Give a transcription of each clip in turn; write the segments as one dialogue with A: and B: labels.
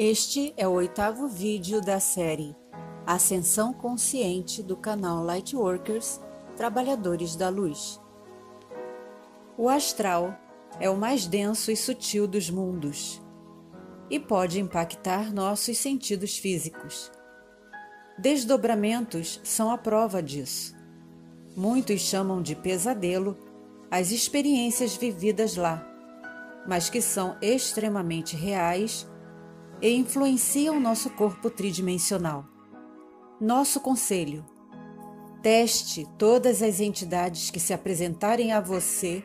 A: Este é o oitavo vídeo da série Ascensão Consciente do canal Lightworkers Trabalhadores da Luz. O astral é o mais denso e sutil dos mundos e pode impactar nossos sentidos físicos. Desdobramentos são a prova disso. Muitos chamam de pesadelo as experiências vividas lá, mas que são extremamente reais e influenciam nosso corpo tridimensional. Nosso conselho: teste todas as entidades que se apresentarem a você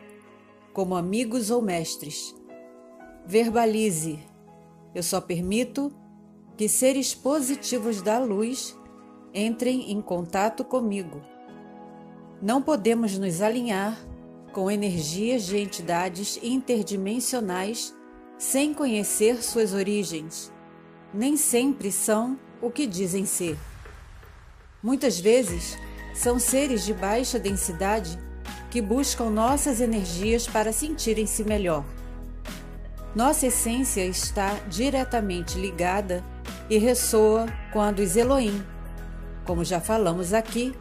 A: como amigos ou mestres. Verbalize: eu só permito que seres positivos da luz entrem em contato comigo. Não podemos nos alinhar com energias de entidades interdimensionais sem conhecer suas origens, nem sempre são o que dizem ser. Muitas vezes são seres de baixa densidade que buscam nossas energias para sentirem-se melhor. Nossa essência está diretamente ligada e ressoa a dos Elohim. Como já falamos aqui,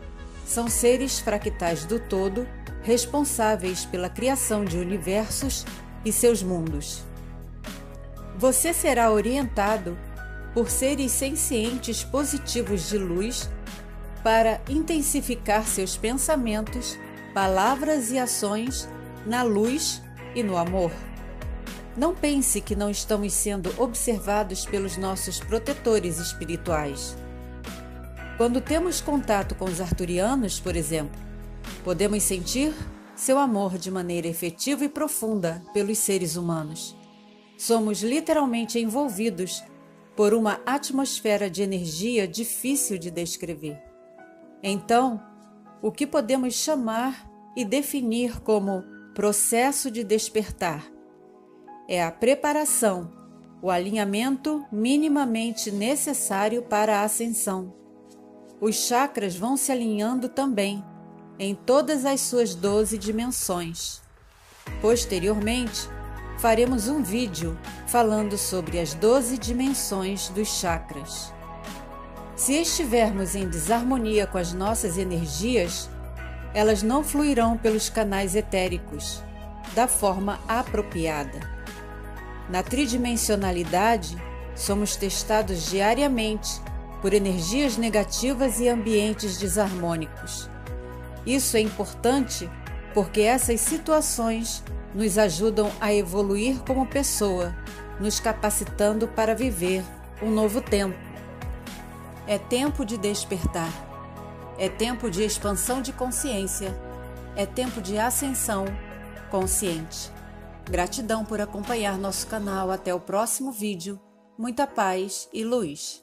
A: são seres fractais do todo responsáveis pela criação de universos e seus mundos. Você será orientado por seres sencientes positivos de luz para intensificar seus pensamentos, palavras e ações na luz e no amor. Não pense que não estamos sendo observados pelos nossos protetores espirituais. Quando temos contato com os arturianos, por exemplo, podemos sentir seu amor de maneira efetiva e profunda pelos seres humanos somos literalmente envolvidos por uma atmosfera de energia difícil de descrever. Então, o que podemos chamar e definir como processo de despertar é a preparação, o alinhamento minimamente necessário para a ascensão. Os chakras vão se alinhando também em todas as suas doze dimensões. Posteriormente, faremos um vídeo falando sobre as 12 dimensões dos chakras. Se estivermos em desarmonia com as nossas energias, elas não fluirão pelos canais etéricos da forma apropriada. Na tridimensionalidade, somos testados diariamente por energias negativas e ambientes desarmônicos. Isso é importante porque essas situações nos ajudam a evoluir como pessoa, nos capacitando para viver um novo tempo. É tempo de despertar, é tempo de expansão de consciência, é tempo de ascensão consciente. Gratidão por acompanhar nosso canal. Até o próximo vídeo. Muita paz e luz.